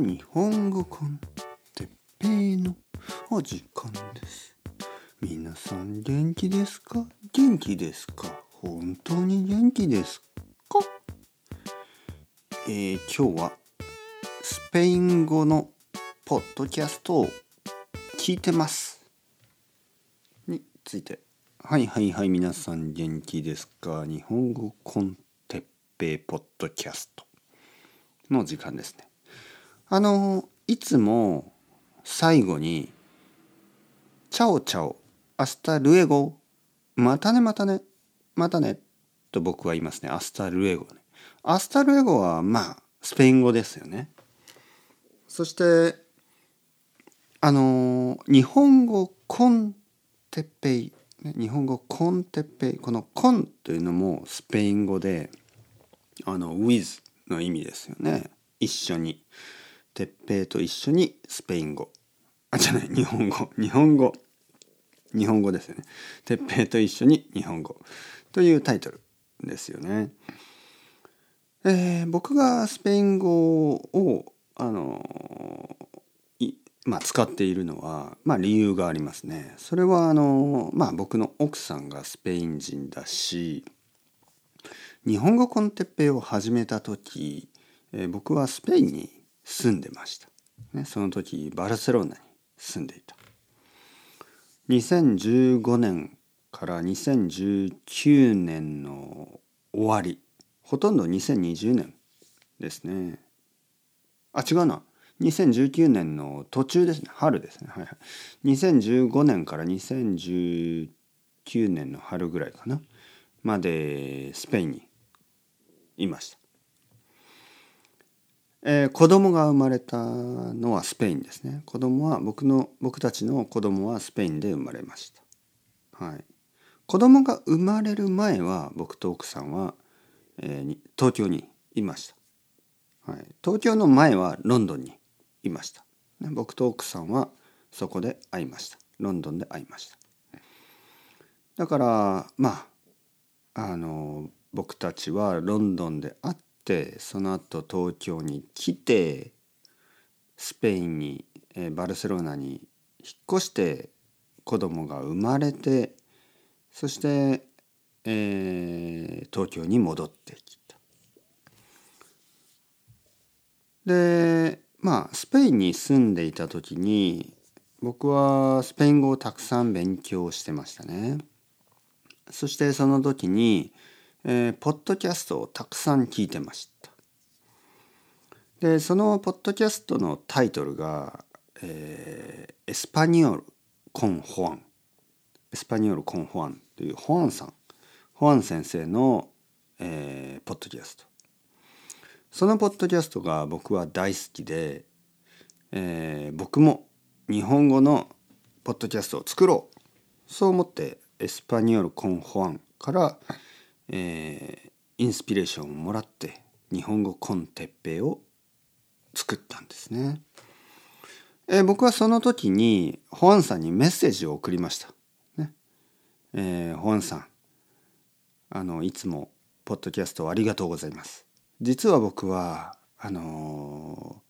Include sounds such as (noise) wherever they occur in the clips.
日本語コンテッペイのお時間です。皆さん元気ですか？元気ですか？本当に元気ですか？えー、今日はスペイン語のポッドキャストを聞いてます。について。はいはいはい皆さん元気ですか？日本語コンテッペイポッドキャストの時間ですね。あのいつも最後に「 chao chao hasta luego またねまたねまたね」と僕は言いますね。 hasta luego ね。 hasta luego はまあスペイン語ですよね。そしてあの日本語 con Teppei日本語コンテッペイこのコンというのもスペイン語であの with の意味ですよね。一緒に。鉄平と一緒にスペイン語。あじゃない日本語。日本語。日本語ですよね。鉄平と一緒に日本語。というタイトルですよね。えー、僕がスペイン語をあのまあ、使っているのは、まあ、理由がありますね。それはあの、まあ、僕の奥さんがスペイン人だし日本語コンテッペイを始めた時、えー、僕はスペインに住んでました、ね、その時バルセロナに住んでいた。2015年から2019年の終わりほとんど2020年ですね。あ違うな。2019年の途中ですね。春ですね。はいはい。2015年から2019年の春ぐらいかな。までスペインにいました。えー、子供が生まれたのはスペインですね。子供は僕の僕たちの子供はスペインで生まれました。はい。子供が生まれる前は僕と奥さんは、えー、東京にいました、はい、東京の前はロンドンにいました、ね、僕と奥さんはそこで会いました。ロンドンで会いました。だからまああの僕たちはロンドンで会っってその後東京に来てスペインに、えバルセロナに引っ越して子供が生まれてそして、えー、東京に戻ってきた。でまあスペインに住んでいた時に僕はスペイン語をたくさん勉強してましたね。そしてその時にえー、ポッドキャストをたくさん聞いてました。でそのポッドキャストのタイトルが、えー、エスパニオル・コン・ホアン。エスパニオル・コン・ホアンというホアンさん。ホアン先生の、えー、ポッドキャスト。そのポッドキャストが僕は大好きで、えー、僕も日本語のポッドキャストを作ろう。そう思ってエスパニオル・コン・ホアンからえー、インスピレーションをもらって日本語コンテッペイを作ったんですね。えー、僕はその時にホアンさんにメッセージを送りました。ねえー、ホアンさんあのいつもポッドキャストありがとうございます。実は僕はあの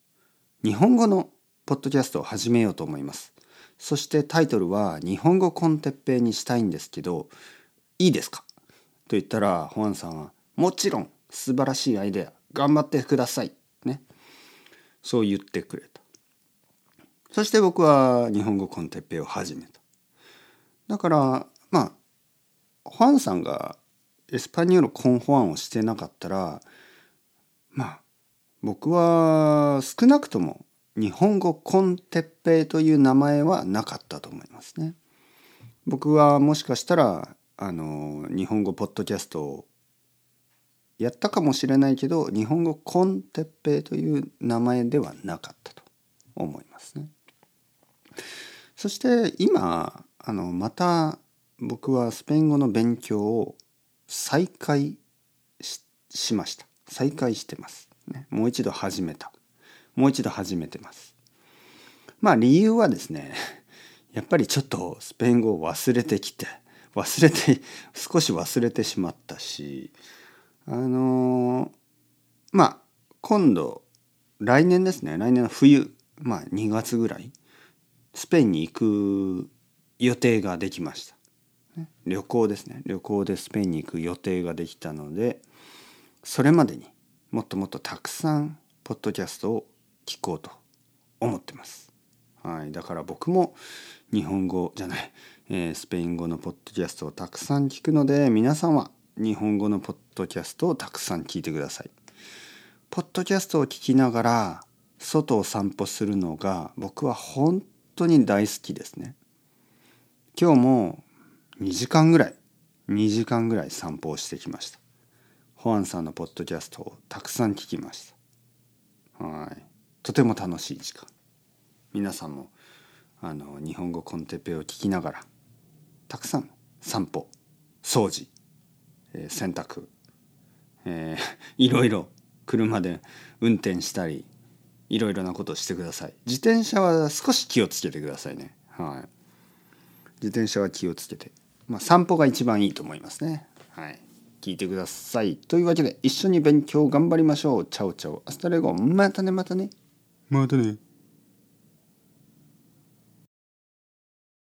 ー、日本語のポッドキャストを始めようと思います。そしてタイトルは日本語コンテッペイにしたいんですけどいいですか？と言ったらホアンさんは「もちろん素晴らしいアイデア頑張ってください」ね。そう言ってくれた。そして僕は日本語コンテッペイを始めた。だからまあホアンさんがエスパニオルコンホアンをしてなかったらまあ僕は少なくとも日本語コンテッペイという名前はなかったと思いますね。僕はもしかしたらあの日本語ポッドキャストをやったかもしれないけど日本語コンテッペイという名前ではなかったと思いますね。そして今あのまた僕はスペイン語の勉強を再開しました。再開してます、ね、もう一度始めた。もう一度始めてます。まあ理由はですねやっぱりちょっとスペイン語を忘れてきて忘れて (laughs) 少し忘れてしまったしあのまあ今度来年ですね来年の冬まあ2月ぐらいスペインに行く予定ができました。旅行ですね旅行でスペインに行く予定ができたのでそれまでにもっともっとたくさんポッドキャストを聞こうと思ってます。はい、だから僕も日本語じゃない、えー、スペイン語のポッドキャストをたくさん聞くので皆さんは日本語のポッドキャストをたくさん聞いてください。ポッドキャストを聞きながら外を散歩するのが僕は本当に大好きですね。今日も2時間ぐらい2時間ぐらい散歩をしてきました。ホアンさんのポッドキャストをたくさん聞きました。はい。とても楽しい時間。皆さんもあの日本語コンテペを聞きながらたくさん散歩掃除、えー、洗濯、えー、(laughs) いろいろ車で運転したりいろいろなことをしてください。自転車は少し気をつけてくださいね。はい。自転車は気をつけて。まあ散歩が一番いいと思いますね。はい。聞いてください。というわけで一緒に勉強頑張りましょう。 Chao chao。 Hasta luego。またねまたね。またね。